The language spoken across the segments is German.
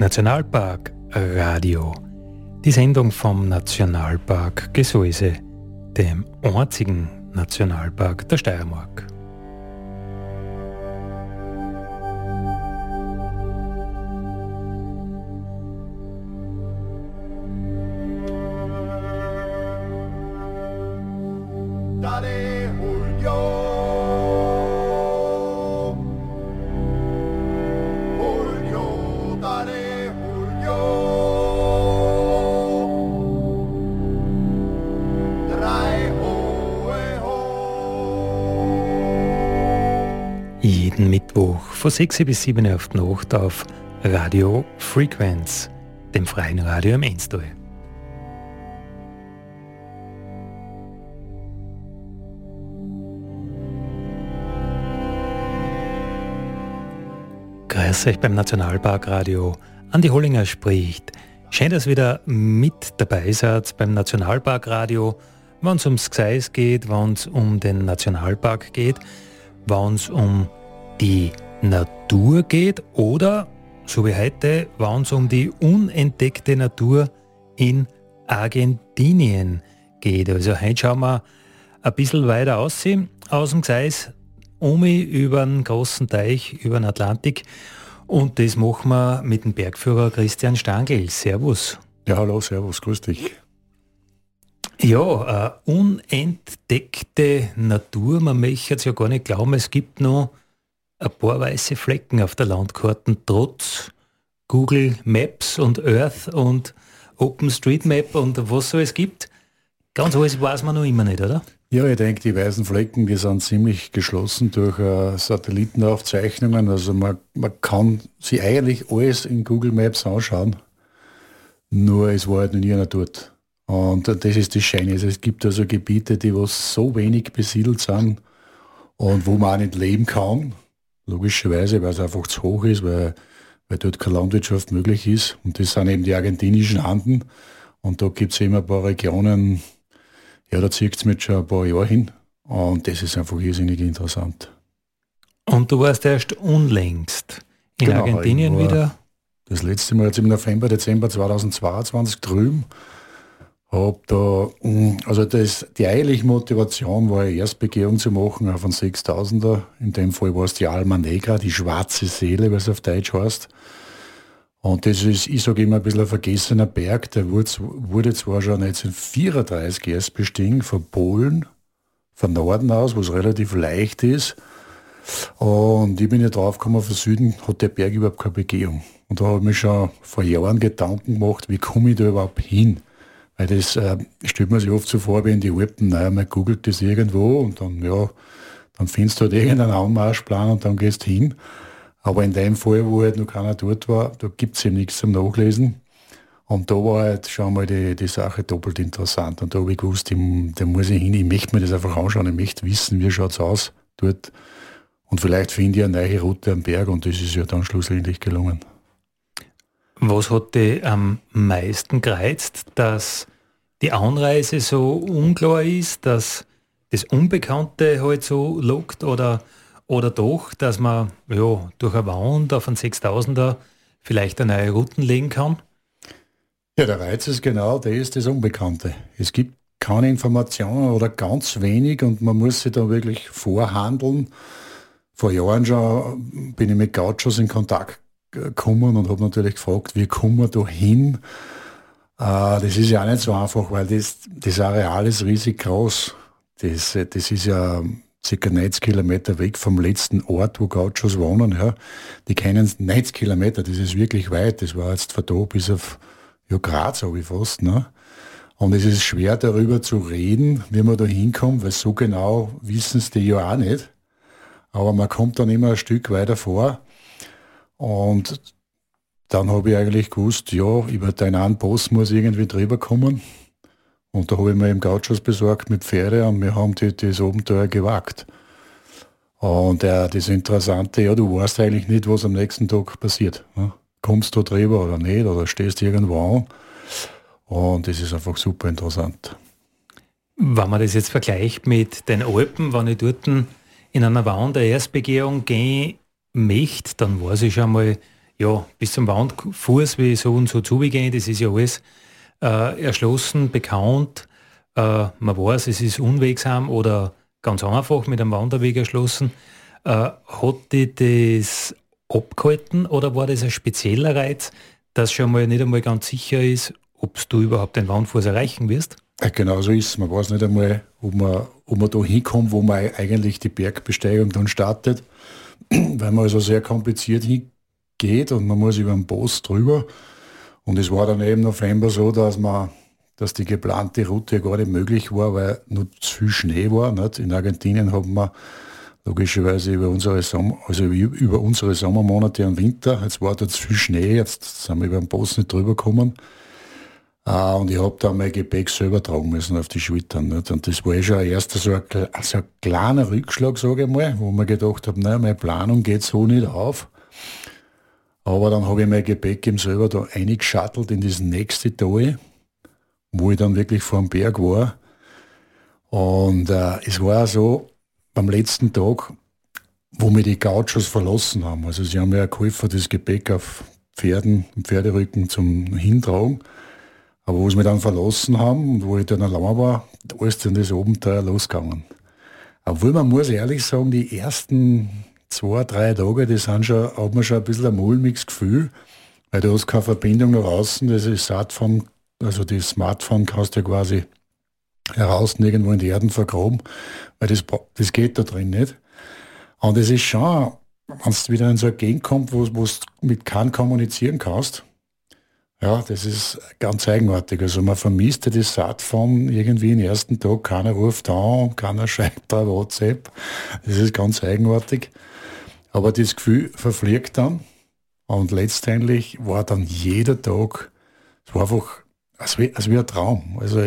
Nationalpark Radio. Die Sendung vom Nationalpark Gesäuse, dem einzigen Nationalpark der Steiermark. Von 6 bis 7 Uhr auf die Nacht auf Radio Frequenz, dem freien Radio im Enstal. Grüß euch beim Nationalparkradio. Andi Hollinger spricht. Schön, dass ihr wieder mit dabei seid beim Nationalparkradio, wenn es ums Gseis geht, wenn es um den Nationalpark geht, wenn es um die Natur geht oder, so wie heute, wenn es um die unentdeckte Natur in Argentinien geht. Also heute schauen wir ein bisschen weiter aussehen aus dem Gseis, um über einen großen Teich, über den Atlantik. Und das machen wir mit dem Bergführer Christian Stangl. Servus. Ja, hallo, servus, grüß dich. Ja, äh, unentdeckte Natur, man möchte es ja gar nicht glauben, es gibt noch ein paar weiße Flecken auf der Landkarte, trotz Google Maps und Earth und OpenStreetMap und was so es gibt. Ganz alles weiß man noch immer nicht, oder? Ja, ich denke, die weißen Flecken, die sind ziemlich geschlossen durch uh, Satellitenaufzeichnungen. Also man, man kann sie eigentlich alles in Google Maps anschauen, nur es war halt noch nie einer dort. Und das ist das Scheine. Also es gibt also Gebiete, die was so wenig besiedelt sind und wo man auch nicht leben kann. Logischerweise, weil es einfach zu hoch ist, weil, weil dort keine Landwirtschaft möglich ist. Und das sind eben die argentinischen Anden. Und da gibt es eben ein paar Regionen, ja, da zieht es mit schon ein paar Jahre hin. Und das ist einfach irrsinnig interessant. Und du warst erst unlängst in genau, Argentinien wieder? Das letzte Mal jetzt im November, Dezember 2022 drüben. Hab da, mm, also das, die eigentliche Motivation war, eine Erstbegehung zu machen auf einen 6000er. In dem Fall war es die Alma Negra, die schwarze Seele, was auf Deutsch heißt. Und das ist, ich sage immer, ein bisschen ein vergessener Berg. Der wurde, zwar schon 1934 erst bestiegen, von Polen, von Norden aus, wo es relativ leicht ist. Und ich bin ja draufgekommen, von Süden hat der Berg überhaupt keine Begehung. Und da habe ich mir schon vor Jahren Gedanken gemacht, wie komme ich da überhaupt hin? Weil das äh, stellt man sich oft so vor, wie in die Alpen, naja, man googelt das irgendwo und dann, ja, dann findest du halt irgendeinen Anmarschplan und dann gehst hin. Aber in dem Fall, wo halt noch keiner dort war, da gibt es eben nichts zum Nachlesen. Und da war halt schon mal die, die Sache doppelt interessant. Und da habe ich gewusst, da muss ich hin, ich möchte mir das einfach anschauen, ich möchte wissen, wie schaut es aus dort. Und vielleicht finde ich eine neue Route am Berg und das ist ja dann schlussendlich gelungen. Was hat dich am meisten gereizt, dass die Anreise so unklar ist, dass das Unbekannte halt so lockt oder, oder doch, dass man ja, durch eine Wand auf einen 6000er vielleicht eine neue Routen legen kann? Ja, der Reiz ist genau das, das Unbekannte. Es gibt keine Informationen oder ganz wenig und man muss sich da wirklich vorhandeln. Vor Jahren schon bin ich mit Gauchos in Kontakt gekommen und habe natürlich gefragt, wie kommen wir da hin? Äh, das ist ja nicht so einfach, weil das, das Areal ist riesig groß. Das, das ist ja circa 90 Kilometer weg vom letzten Ort, wo Gauchos wohnen. Ja. Die kennen 90 Kilometer, das ist wirklich weit. Das war jetzt von da bis auf ja, Graz, habe ich fast. Ne? Und es ist schwer darüber zu reden, wie man da hinkommt, weil so genau wissen es die ja auch nicht. Aber man kommt dann immer ein Stück weiter vor. Und dann habe ich eigentlich gewusst, ja, über deinen einen Boss muss irgendwie drüber kommen. Und da habe ich mir eben Gauchos besorgt mit Pferde und wir haben die, das Abenteuer gewagt. Und äh, das Interessante, ja, du weißt eigentlich nicht, was am nächsten Tag passiert. Ne? Kommst du drüber oder nicht oder stehst irgendwo an. Und das ist einfach super interessant. Wenn man das jetzt vergleicht mit den Alpen, wenn ich dort in einer Wandererstbegehung gehe, möchte, dann weiß ich schon mal, ja, bis zum Wandfuß wie so und so zugehen, das ist ja alles äh, erschlossen, bekannt. Äh, man weiß, es ist unwegsam oder ganz einfach mit einem Wanderweg erschlossen. Äh, hat die das abgehalten oder war das ein spezieller Reiz, dass schon mal nicht einmal ganz sicher ist, ob du überhaupt den Wandfuß erreichen wirst? Genau so ist es. Man weiß nicht einmal, ob man, ob man da hinkommt, wo man eigentlich die Bergbesteigung dann startet, weil man also sehr kompliziert hingeht und man muss über den Boss drüber. Und es war dann eben November so, dass man dass die geplante Route gar nicht möglich war, weil nur zu viel Schnee war. Nicht? In Argentinien haben wir logischerweise über unsere, Sommer, also über unsere Sommermonate und Winter, jetzt war dort zu viel Schnee, jetzt sind wir über den Boss nicht drüber gekommen. Uh, und ich habe da mein Gepäck selber tragen müssen auf die Schultern. Nicht? Und das war eh schon ein erster so ein, so ein kleiner Rückschlag, sage ich mal, wo man gedacht habe, naja, meine Planung geht so nicht auf. Aber dann habe ich mein Gepäck eben selber da eingeschattelt in das nächste Tal, wo ich dann wirklich vor dem Berg war. Und uh, es war so, beim letzten Tag, wo wir die Gauchos verlassen haben. Also sie haben ja geholfen, das Gepäck auf Pferden, Pferderücken zum Hintragen. Aber wo sie mich dann verlassen haben und wo ich dann allein war, da ist dann das Abenteuer losgegangen. Obwohl man muss ehrlich sagen, die ersten zwei, drei Tage, die sind schon, hat man schon ein bisschen ein mulmiges Gefühl, weil du hast keine Verbindung nach außen, das ist Smartphone, also das Smartphone kannst du ja quasi heraus irgendwo in die Erden vergraben, weil das, das geht da drin nicht. Und es ist schon, wenn du wieder in so eine Gegend kommst, wo du mit keinem kommunizieren kannst, ja, das ist ganz eigenartig. Also man vermisst ja das Saatform irgendwie den ersten Tag, keiner ruft an, keiner schreibt bei WhatsApp. Das ist ganz eigenartig. Aber das Gefühl verfliegt dann. Und letztendlich war dann jeder Tag, es war einfach als wie, als wie ein Traum. Also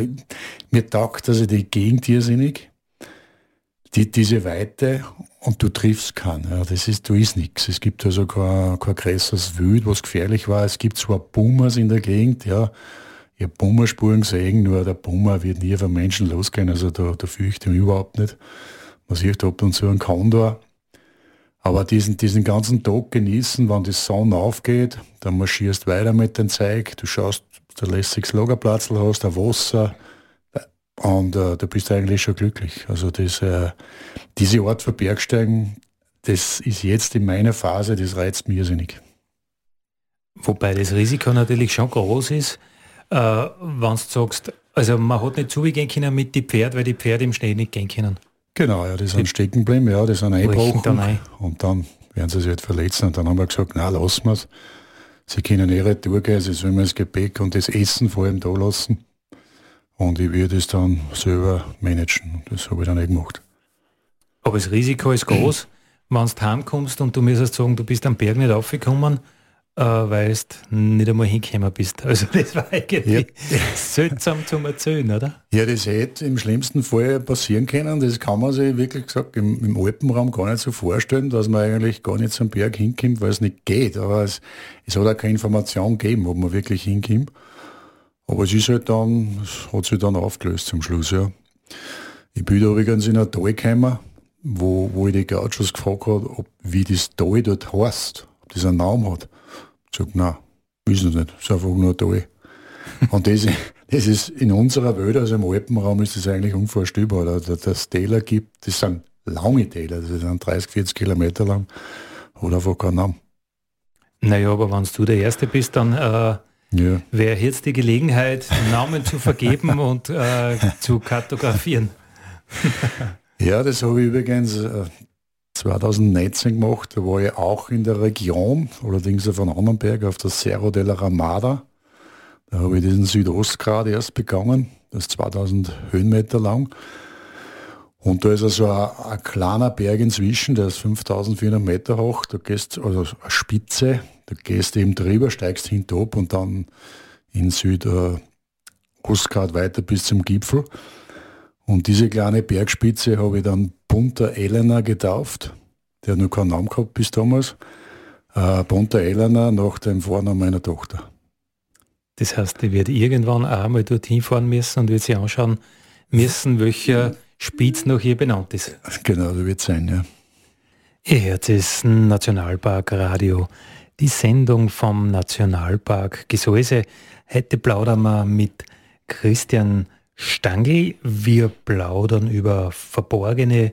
mir taugt also die Gegend irrsinnig die, diese Weite und du triffst keinen. Ja, das ist, du ist nichts. Es gibt also kein, kein größeres Wild, was gefährlich war. Es gibt zwar Boomers in der Gegend, ja. Ich habe Boomerspuren gesehen, nur der Boomer wird nie von Menschen losgehen, also da, da fürchte ich mich überhaupt nicht. Man sieht ab und zu einen Kondor. Aber diesen, diesen ganzen Tag genießen, wenn die Sonne aufgeht, dann marschierst weiter mit dem Zeug, du schaust, du lässiges Lagerplatz hast, ein Wasser, und äh, da bist du eigentlich schon glücklich. Also das, äh, diese Art von Bergsteigen, das ist jetzt in meiner Phase, das reizt mich irrsinnig. Wobei das Risiko natürlich schon groß ist, äh, wenn du sagst, also man hat nicht zugehen können mit den Pferden, weil die Pferde im Schnee nicht gehen können. Genau, ja, die sind stecken geblieben, ja, die sind eingebrochen dann und dann werden sie sich halt verletzen und dann haben wir gesagt, na lassen wir es. Sie können ihre Tour gehen, sie sollen das Gepäck und das Essen vor allem da lassen. Und ich werde es dann selber managen. Das habe ich dann eh gemacht. Aber das Risiko ist groß, wenn du heimkommst und du müsstest sagen, du bist am Berg nicht aufgekommen, äh, weil du nicht einmal hingekommen bist. Also das war eigentlich ja. seltsam zum Erzählen, oder? Ja, das hätte im schlimmsten Fall passieren können. Das kann man sich wirklich gesagt im, im Alpenraum gar nicht so vorstellen, dass man eigentlich gar nicht zum Berg hinkommt, weil es nicht geht. Aber es, es hat auch keine Information gegeben, ob man wirklich hinkommt. Aber es ist halt dann, es hat sich dann aufgelöst zum Schluss, ja. Ich bin da übrigens in ein Tal gekommen, wo, wo ich die Gauchos gefragt habe, ob, wie das Tal dort heißt, ob das einen Namen hat. Ich sage, nein, wissen es nicht, es ist einfach nur ein Tal. Und das, das ist in unserer Welt, also im Alpenraum, ist das eigentlich unvorstellbar. Dass das Täler gibt, das sind lange Täler, das sind 30, 40 Kilometer lang, hat einfach keinen Namen. Naja, aber wenn du der Erste bist, dann äh, ja. wäre jetzt die Gelegenheit, Namen zu vergeben und äh, zu kartografieren. ja, das habe ich übrigens äh, 2019 gemacht. Da war ich auch in der Region, allerdings auf einem anderen Berg, auf der Cerro de la Ramada. Da habe ich diesen Südostgrad erst begangen. Das ist 2000 Höhenmeter lang. Und da ist also ein, ein kleiner Berg inzwischen, der ist 5400 Meter hoch. Da gehst also eine Spitze, da gehst du eben drüber, steigst hinterab und dann in Südostgrad weiter bis zum Gipfel. Und diese kleine Bergspitze habe ich dann Punta Elena getauft. Der hat noch keinen Namen gehabt bis damals. Äh, Punta Elena nach dem Vornamen meiner Tochter. Das heißt, die wird irgendwann auch mal dorthin fahren müssen und wird sich anschauen müssen, welcher Spitz noch hier benannt ist. Genau, so wird es sein, ja. Ihr hört es Nationalpark Radio. Die Sendung vom Nationalpark Gesäuse. Heute plaudern wir mit Christian Stangl. Wir plaudern über verborgene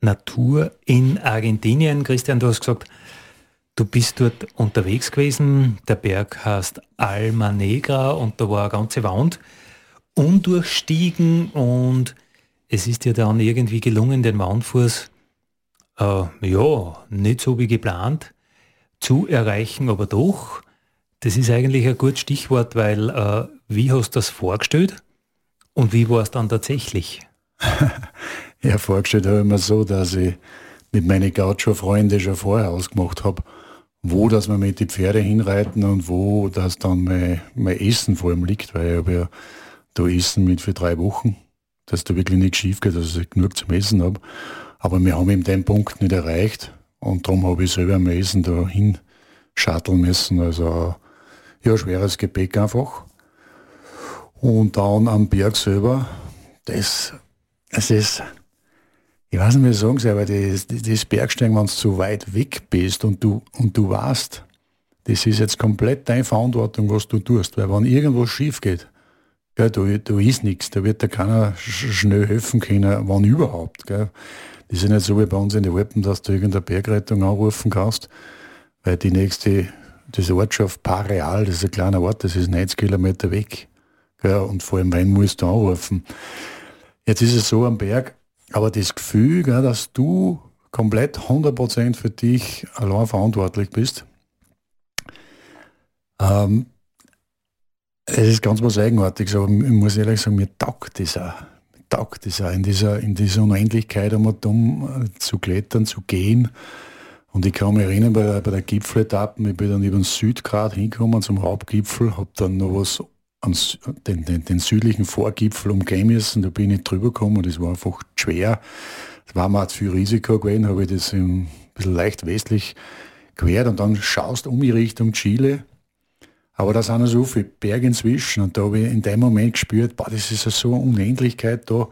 Natur in Argentinien. Christian, du hast gesagt, du bist dort unterwegs gewesen. Der Berg heißt Alma Negra und da war eine ganze Wand undurchstiegen und es ist dir dann irgendwie gelungen, den Wandfuß äh, ja, nicht so wie geplant zu erreichen, aber doch. Das ist eigentlich ein gutes Stichwort, weil äh, wie hast du das vorgestellt und wie war es dann tatsächlich? ja, vorgestellt habe ich mir so, dass ich mit meinen Gaucho-Freunden schon vorher ausgemacht habe, wo dass wir mit die Pferde hinreiten und wo das dann mein, mein Essen vor allem liegt, weil ich habe ja da Essen mit für drei Wochen, dass da wirklich nichts schief geht, dass ich genug zum Essen habe. Aber wir haben eben den Punkt nicht erreicht und darum habe ich selber am Essen da hinschatteln müssen. Also ja, schweres Gepäck einfach. Und dann am Berg selber, das, es ist, ich weiß nicht, wie ich sagen soll, aber das, das Bergsteigen, wenn du zu weit weg bist und du, und du weißt, das ist jetzt komplett deine Verantwortung, was du tust. Weil wenn irgendwas schief geht, ja, da, da ist nichts, da wird dir keiner schnell helfen können, wann überhaupt. Gell. Das ist nicht so wie bei uns in den Alpen, dass du irgendeine Bergrettung anrufen kannst, weil die nächste, diese Ortschaft Pareal, das ist ein kleiner Ort, das ist 90 Kilometer weg. Gell, und vor allem Wein musst du anrufen. Jetzt ist es so am Berg, aber das Gefühl, gell, dass du komplett 100% für dich allein verantwortlich bist, ähm, es ist ganz was Eigenartiges, aber ich muss ehrlich sagen, mir taugt das auch taugt es auch, in dieser, in dieser Unendlichkeit einmal dumm äh, zu klettern, zu gehen. Und ich kann mich erinnern, bei, bei der Gipfeletappe, ich bin dann über den Südgrad hingekommen zum Hauptgipfel, habe dann noch was ans, den, den, den, südlichen Vorgipfel umgehen müssen, da bin ich drüber gekommen und das war einfach schwer. Es war mir zu viel Risiko gewesen, habe ich das ein bisschen leicht westlich quert und dann schaust um die Richtung Chile aber da sind so viele Berge inzwischen und da habe ich in dem Moment gespürt, boah, das ist so eine Unendlichkeit da.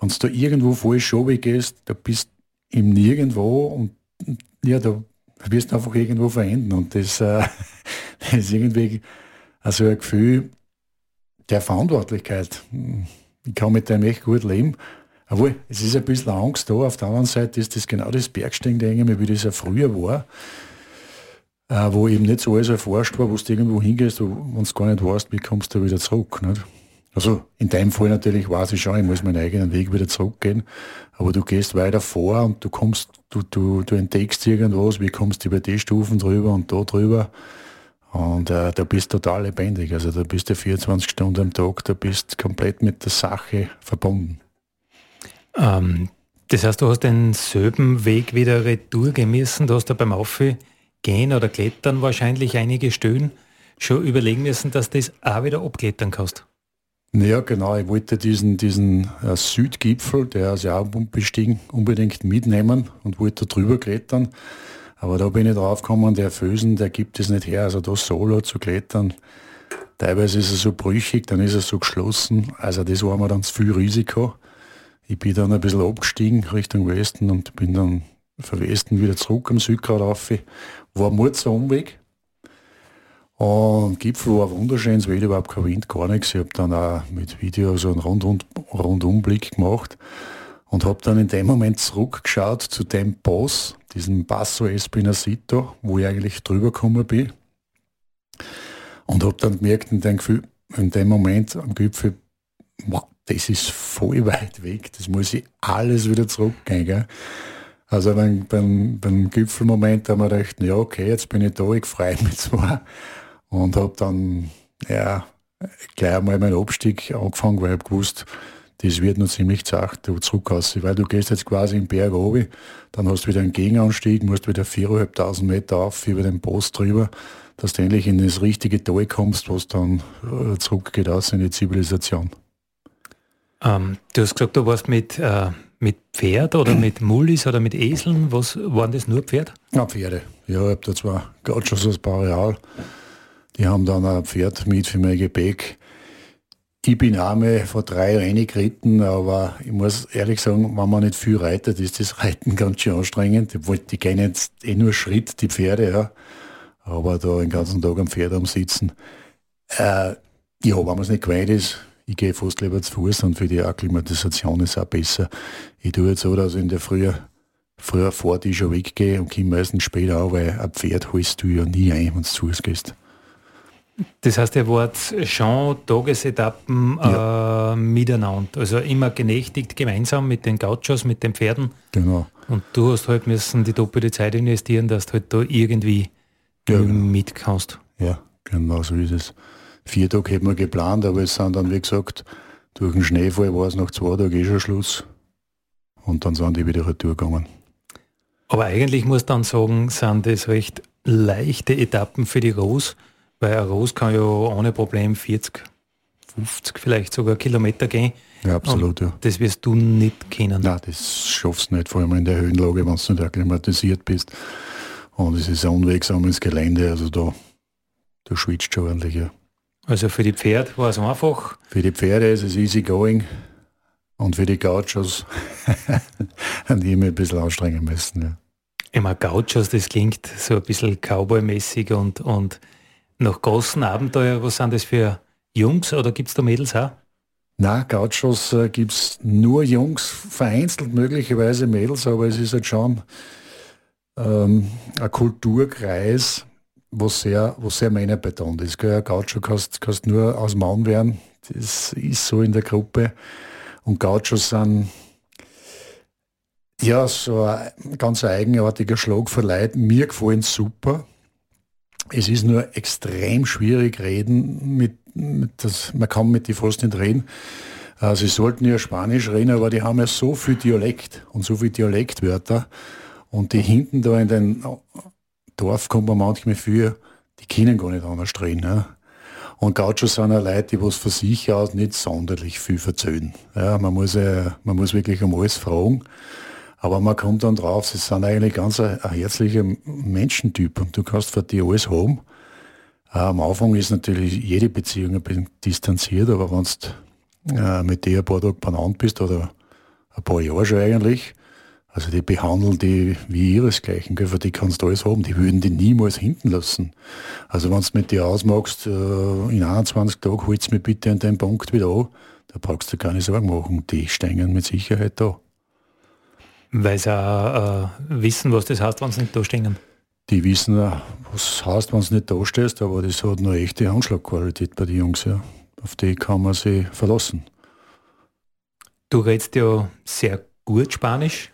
Wenn du da irgendwo voll schobig gehst, da bist du im Nirgendwo und ja, da wirst du einfach irgendwo verenden. Und das, äh, das ist irgendwie also ein Gefühl der Verantwortlichkeit. Ich kann mit dem echt gut leben. Obwohl, es ist ein bisschen Angst da. Auf der anderen Seite ist das genau das Bergsteigen, denke ich wie das ja früher war äh, wo eben nicht so alles erforscht war, wo du irgendwo hingehst, wenn du gar nicht weißt, wie kommst du wieder zurück. Nicht? Also in deinem Fall natürlich weiß ich schon, ich muss meinen eigenen Weg wieder zurückgehen, aber du gehst weiter vor und du kommst, du, du, du entdeckst irgendwas, wie kommst du über die Stufen drüber und da drüber und äh, da bist du total lebendig. Also da bist du 24 Stunden am Tag, da bist komplett mit der Sache verbunden. Ähm, das heißt, du hast denselben Weg wieder retour gemessen, du hast da beim Aufgehen Gehen oder Klettern wahrscheinlich einige Stöhnen schon überlegen müssen, dass du das auch wieder abklettern kannst. Ja, genau. Ich wollte diesen, diesen äh, Südgipfel, der ist ja auch bestiegen, unbedingt mitnehmen und wollte drüber klettern. Aber da bin ich drauf gekommen, der Fösen, der gibt es nicht her. Also da solo zu klettern, teilweise ist er so brüchig, dann ist er so geschlossen. Also das war mir dann zu viel Risiko. Ich bin dann ein bisschen abgestiegen Richtung Westen und bin dann von Westen wieder zurück am Südgrad rauf war ein Murzer Umweg. Und Gipfel war wunderschön, es war überhaupt kein Wind, gar nichts. Ich habe dann auch mit Video so einen Rundum, Rundumblick gemacht und habe dann in dem Moment zurückgeschaut zu dem Boss, diesem Basso Espinacito, wo ich eigentlich drüber gekommen bin. Und habe dann gemerkt in dem, Gefühl, in dem Moment am Gipfel, wow, das ist voll weit weg, das muss ich alles wieder zurückgehen. Gell? Also beim, beim, beim Gipfelmoment haben wir gedacht, ja okay, jetzt bin ich da, ich freue mich zwar. Und habe dann ja, gleich einmal meinen Abstieg angefangen, weil ich gewusst, das wird noch ziemlich zart, du zurück aus, weil du gehst jetzt quasi im Berg oben, dann hast du wieder einen Gegenanstieg, musst wieder 4.500 Meter auf über den Post drüber, dass du endlich in das richtige Tal kommst, was dann äh, zurückgeht aus in die Zivilisation. Ähm, du hast gesagt, du warst mit äh, mit Pferd oder mit Mullis oder mit Eseln? Was waren das nur Pferd? Ja, Pferde. Ja, ich habe da zwar gerade schon so ein paar Real. Die haben dann ein Pferd mit für mein Gepäck. Ich bin einmal vor drei Jahren geritten, aber ich muss ehrlich sagen, wenn man nicht viel reitet, ist das Reiten ganz schön anstrengend. Die, die gehen jetzt eh nur Schritt, die Pferde, ja. aber da den ganzen Tag am Pferd am Sitzen. Äh, ja, wenn man es nicht gewöhnt ist, ich gehe fast lieber zu Fuß und für die Akklimatisation ist es auch besser. Ich tue jetzt so, dass ich in der Früh früher vor die schon weggehe und komme meistens später auch, weil ein Pferd holst du ja nie ein, wenn du zu Fuß gehst. Das heißt, ihr wart schon Tagesetappen ja. äh, miteinander, also immer genächtigt gemeinsam mit den Gauchos, mit den Pferden. Genau. Und du hast halt müssen die doppelte Zeit investieren, dass du halt da irgendwie ja, genau. mit kannst. Ja, genau so ist es. Vier Tage hätten wir geplant, aber es sind dann, wie gesagt, durch den Schneefall war es nach zwei Tagen eh schon Schluss. Und dann sind die wieder retour gegangen. Aber eigentlich muss dann sagen, sind das recht leichte Etappen für die Rose, weil ein Rose kann ja ohne Problem 40, 50 vielleicht sogar Kilometer gehen. Ja, absolut, ja. Das wirst du nicht kennen. Nein, das schaffst du nicht, vor allem in der Höhenlage, wenn du nicht akklimatisiert bist. Und es ist ein unwegsames Gelände, also da, da schwitzt schon ordentlich, ja. Also für die Pferde war es einfach? Für die Pferde ist es easy going und für die Gauchos haben die immer ein bisschen anstrengen müssen. Ja. Immer Gauchos, das klingt so ein bisschen Cowboy-mäßig und, und nach großen Abenteuer, was sind das für Jungs oder gibt es da Mädels auch? Na, Gauchos äh, gibt es nur Jungs, vereinzelt möglicherweise Mädels, aber es ist halt schon ähm, ein Kulturkreis, was sehr, was sehr männerbetont ist. Gell? Ein Gaucho kannst, kannst nur aus Mann werden. Das ist so in der Gruppe. Und Gauchos sind ja so ein ganz eigenartiger Schlag für Leute. Mir gefallen super. Es ist nur extrem schwierig reden mit, mit das, man kann mit die fast nicht reden. Äh, sie sollten ja Spanisch reden, aber die haben ja so viel Dialekt und so viel Dialektwörter. Und die hinten da in den Dorf kommt man manchmal für, die können gar nicht anders reden. Ja. Und Gauchos sind ja Leute, die was von sich aus nicht sonderlich viel verzöhnen. Ja, man, muss man muss wirklich um alles fragen. Aber man kommt dann drauf, sie sind eigentlich ganz ein, ein herzlicher Menschentyp und du kannst für die alles haben. Äh, am Anfang ist natürlich jede Beziehung ein bisschen distanziert, aber wenn du äh, mit dir ein paar Tage benannt bist oder ein paar Jahre schon eigentlich, also die behandeln die wie ihresgleichen, für die kannst du alles haben, die würden die niemals hinten lassen. Also wenn du mit dir ausmachst, äh, in 21 Tagen holst du mir bitte an deinen Punkt wieder an, da brauchst du keine Sorgen machen, die stehen mit Sicherheit da. Weil sie auch äh, wissen, was das heißt, wenn sie nicht da stehen. Die wissen, äh, was heißt, wenn sie nicht da stehst, aber das hat eine echte Anschlagqualität bei den Jungs, ja. Auf die kann man sich verlassen. Du redest ja sehr gut Spanisch.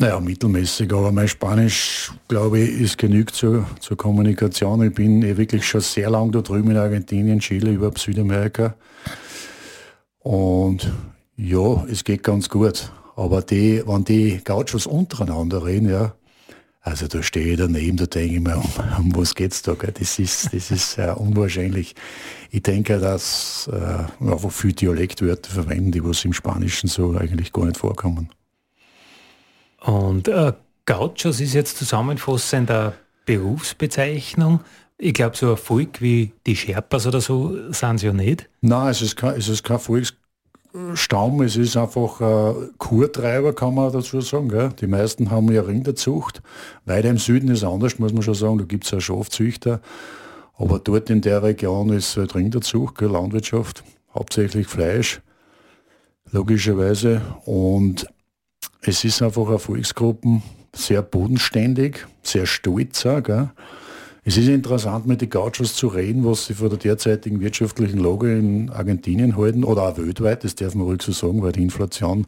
Naja, mittelmäßig, aber mein Spanisch, glaube ich, ist genügt zur, zur Kommunikation. Ich bin eh wirklich schon sehr lange da drüben in Argentinien, Chile, überhaupt Südamerika. Und ja, es geht ganz gut. Aber die, wenn die Gauchos untereinander reden, ja, also da stehe ich daneben, da denke ich mir, um, um was geht's da? Gell? Das ist, das ist äh, unwahrscheinlich. Ich denke, dass äh, einfach viele Dialektwörter verwenden, die was im Spanischen so eigentlich gar nicht vorkommen. Und äh, Gauchos ist jetzt zusammenfassend eine Berufsbezeichnung. Ich glaube, so ein Volk wie die Sherpas oder so sind sie ja nicht. Nein, es ist kein, es ist kein Volksstamm, es ist einfach ein Kurtreiber, kann man dazu sagen. Gell? Die meisten haben ja Rinderzucht. Weiter im Süden ist anders, muss man schon sagen. Da gibt es ja Schafzüchter. Aber dort in der Region ist halt Rinderzucht, gell? Landwirtschaft, hauptsächlich Fleisch, logischerweise. Und es ist einfach eine Volksgruppe, sehr bodenständig, sehr stolz gell? Es ist interessant, mit den Gauchos zu reden, was sie von der derzeitigen wirtschaftlichen Lage in Argentinien halten oder auch weltweit, das darf man ruhig so sagen, weil die Inflation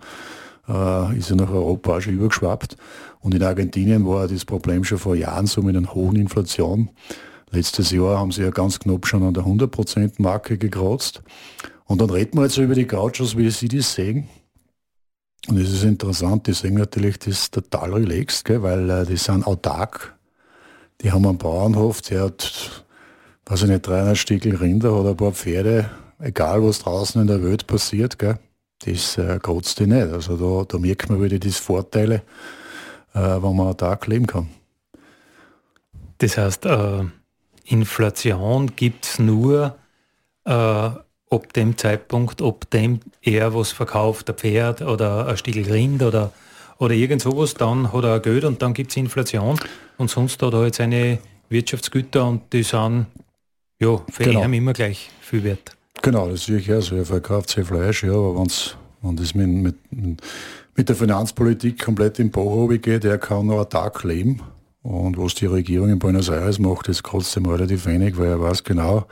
äh, ist ja nach Europa auch schon übergeschwappt. Und in Argentinien war das Problem schon vor Jahren so mit einer hohen Inflation. Letztes Jahr haben sie ja ganz knapp schon an der 100%-Marke gekratzt. Und dann reden wir jetzt so über die Gauchos, wie sie das sehen. Und es ist interessant, die sehen natürlich das total relaxed, gell, weil äh, die sind autark. Die haben einen Bauernhof, der hat, weiß ich nicht, 300 Stickel Rinder oder ein paar Pferde, egal was draußen in der Welt passiert, gell, das äh, kotzt die nicht. Also da, da merkt man wieder die Vorteile, äh, wenn man autark leben kann. Das heißt, äh, Inflation gibt es nur ab dem Zeitpunkt, ob dem er was verkauft, ein Pferd oder ein Stück Rind oder, oder irgend sowas, dann hat er Geld und dann gibt es Inflation und sonst hat er halt seine Wirtschaftsgüter und die sind ja, für genau. ihn immer gleich viel wert. Genau, das sehe ich auch so. Er verkauft sehr Fleisch, ja, aber wenn's, wenn das mit, mit, mit der Finanzpolitik komplett im Bauch geht, er kann noch einen Tag leben. Und was die Regierung in Buenos Aires macht, ist trotzdem relativ wenig, weil er weiß genau,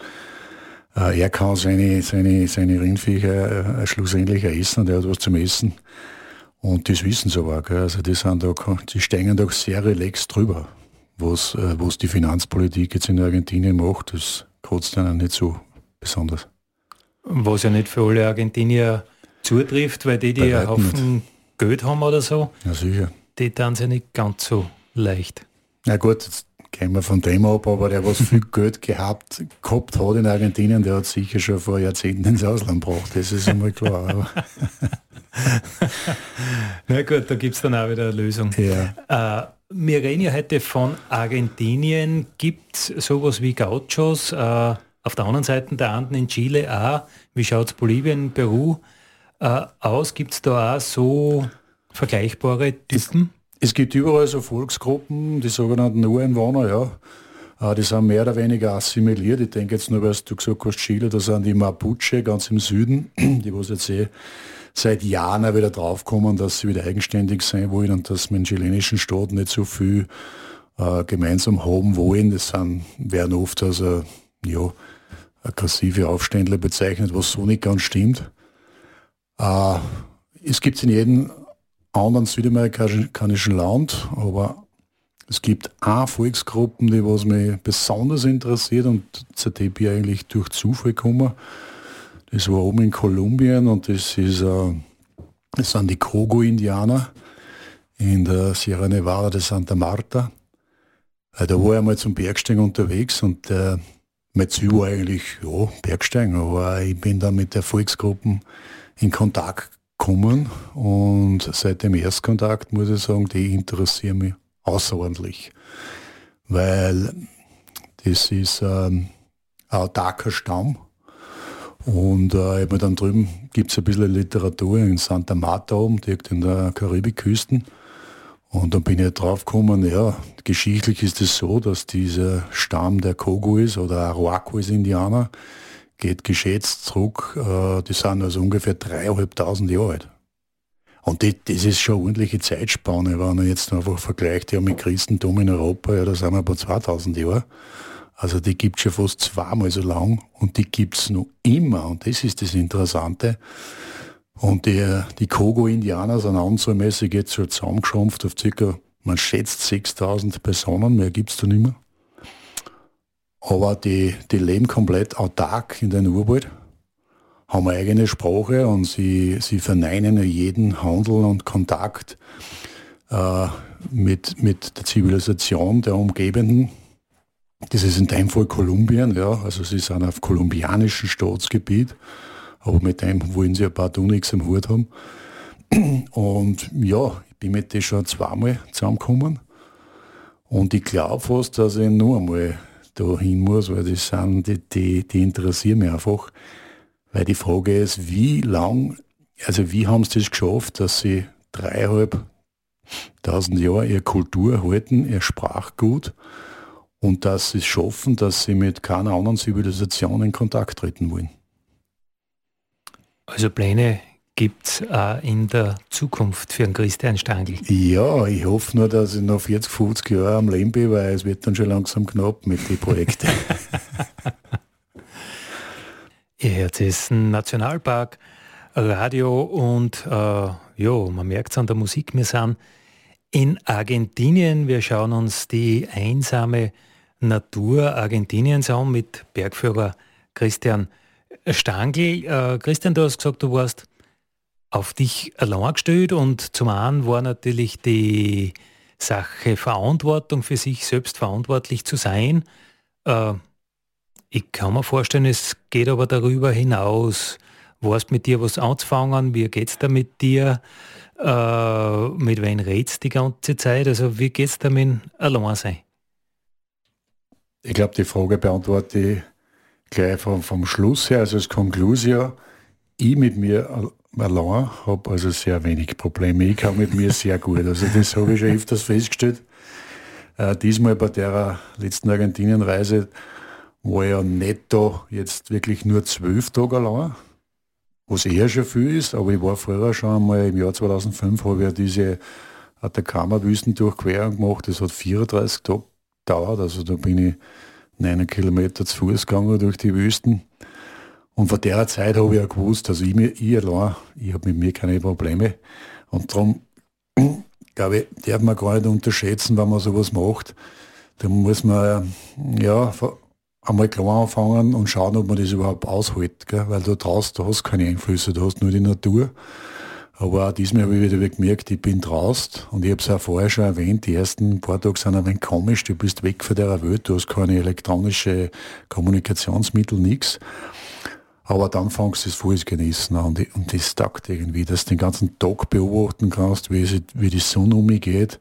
er kann seine, seine, seine Rindviecher äh, schlussendlich essen und er hat was zum Essen. Und das wissen sie aber, gell? also die, sind da, die stehen da sehr relax drüber, was, äh, was die Finanzpolitik jetzt in Argentinien macht, das kotzt ihnen nicht so besonders. Was ja nicht für alle Argentinier zutrifft, weil die, die einen Haufen nicht. Geld haben oder so, ja, sicher. die tun sie nicht ganz so leicht. Na gut, jetzt gehen wir von dem ab, aber der, was viel Geld gehabt, gehabt hat in Argentinien, der hat sicher schon vor Jahrzehnten ins Ausland gebracht, das ist einmal klar. Na gut, da gibt es dann auch wieder eine Lösung. Ja. Äh, wir reden ja heute von Argentinien. Gibt es sowas wie Gauchos? Äh, auf der anderen Seite der Anden in Chile auch. Wie schaut es Bolivien, Peru äh, aus? Gibt es da auch so vergleichbare Typen? Es, gibt überall so Volksgruppen, die sogenannten Ureinwohner, ja. Äh, die sind mehr oder weniger assimiliert. Ich denke jetzt nur, weil du gesagt hast, Chile, da sind die Mapuche ganz im Süden, die was jetzt eh seit Jahren auch wieder draufkommen, dass sie wieder eigenständig sein wollen und dass mit dem chilenischen Staat nicht so viel äh, gemeinsam haben wollen. Das sind, werden oft also ja, aggressive Aufständler bezeichnet, was so nicht ganz stimmt. Äh, es gibt in jedem anderen südamerikanischen Land, aber es gibt auch Volksgruppen, die was mich besonders interessiert und bin ich eigentlich durch Zufall gekommen. Das war oben in Kolumbien und das ist äh, das sind die Kogo-Indianer in der Sierra Nevada de Santa Marta. Äh, da war ich einmal zum Bergsteigen unterwegs und äh, mein Ziel war eigentlich, ja, Bergsteigen, aber ich bin dann mit der Volksgruppen in Kontakt gekommen und seit dem Erstkontakt muss ich sagen, die interessieren mich außerordentlich, weil das ist ähm, ein autarker Stamm. Und äh, dann drüben gibt es ein bisschen Literatur in Santa Marta oben, direkt in der Karibikküsten. Und dann bin ich drauf gekommen, ja, geschichtlich ist es so, dass dieser Stamm der Koguis oder Arawakuis-Indianer geht geschätzt zurück, äh, die sind also ungefähr dreieinhalbtausend Jahre alt. Und die, das ist schon eine ordentliche Zeitspanne, wenn man jetzt einfach vergleicht ja, mit Christentum in Europa, ja, da sind wir paar 2000 Jahre. Also die gibt es schon fast zweimal so lang und die gibt es noch immer und das ist das Interessante. Und die, die Kogo-Indianer sind anzahlmäßig jetzt schon zusammengeschrumpft auf circa, man schätzt 6000 Personen, mehr gibt es da nicht mehr. Aber die, die leben komplett autark in den Urwald, haben eine eigene Sprache und sie, sie verneinen jeden Handel und Kontakt äh, mit, mit der Zivilisation der Umgebenden das ist in dem Fall Kolumbien, ja, also sie sind auf kolumbianischem Staatsgebiet, aber mit dem wollen sie ein paar nichts am Hut haben. Und ja, ich bin mit denen schon zweimal zusammengekommen. Und ich glaube fast, dass ich nur einmal da hin muss, weil das sind, die, die, die interessieren mich einfach. Weil die Frage ist, wie lang, also wie haben sie das geschafft, dass sie dreieinhalb tausend Jahre ihre Kultur halten, ihr Sprachgut, und dass sie es schaffen, dass sie mit keiner anderen Zivilisation in Kontakt treten wollen. Also Pläne gibt auch in der Zukunft für einen Christian Stangl? Ja, ich hoffe nur, dass ich noch 40, 50 Jahre am Leben bin, weil es wird dann schon langsam knapp mit den Projekten. Ihr hört es Nationalpark, Radio und äh, ja, man merkt es an der Musik, wir sind in Argentinien. Wir schauen uns die einsame Natur Argentiniens an mit Bergführer Christian Stangl. Äh, Christian, du hast gesagt, du warst auf dich allein gestellt und zum einen war natürlich die Sache Verantwortung für sich selbst verantwortlich zu sein. Äh, ich kann mir vorstellen, es geht aber darüber hinaus. Warst mit dir was anzufangen? Wie geht es da mit dir? Äh, mit wem redest du die ganze Zeit? Also wie geht es da mit allein sein? Ich glaube, die Frage beantworte ich gleich vom, vom Schluss her, also als Conclusio. Ich mit mir allein habe also sehr wenig Probleme. Ich kann mit mir sehr gut. Also das habe ich schon öfters festgestellt. Äh, diesmal bei der letzten Argentinienreise war ja netto jetzt wirklich nur zwölf Tage lang, was eher schon viel ist, aber ich war früher schon einmal im Jahr 2005, habe ich ja diese Atacama-Wüstendurchquerung gemacht, das hat 34 Tage gedauert, also da bin ich 9 Kilometer zu Fuß gegangen durch die Wüsten. Und von der Zeit habe ich ja gewusst, also ich, ich allein, ich habe mit mir keine Probleme. Und darum, glaube ich, darf man gar nicht unterschätzen, wenn man sowas macht. Da muss man ja einmal klar anfangen und schauen, ob man das überhaupt aushält. Gell? Weil du draußen, du hast keine Einflüsse, du hast nur die Natur. Aber auch diesmal habe ich wieder gemerkt, ich bin draußen und ich habe es auch vorher schon erwähnt, die ersten paar Tage sind ein wenig komisch, du bist weg von der Welt, du hast keine elektronische Kommunikationsmittel, nichts. Aber dann fangst du es volles Genießen an und, das taugt irgendwie, dass du den ganzen Tag beobachten kannst, wie, es, wie die Sonne umgeht.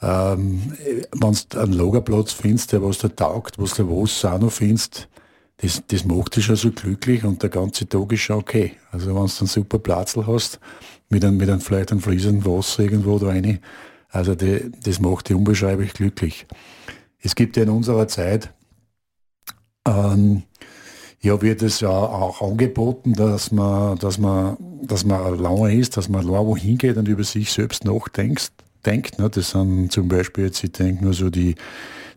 Ähm, Wenn du einen Lagerplatz findest, der was da taugt, was du was auch noch findest, das, das macht dich schon so glücklich und der ganze Tag ist schon okay. Also wenn du einen super Platz hast, mit einem, mit einem vielleicht einem fließenden Wasser irgendwo da rein, also die, das macht dich unbeschreiblich glücklich. Es gibt ja in unserer Zeit, ähm, ja, wird es ja auch angeboten, dass man, dass man, dass man lange ist, dass man lange wohin geht und über sich selbst nachdenkt. Denkt, ne? Das sind zum Beispiel jetzt, ich denke nur so die,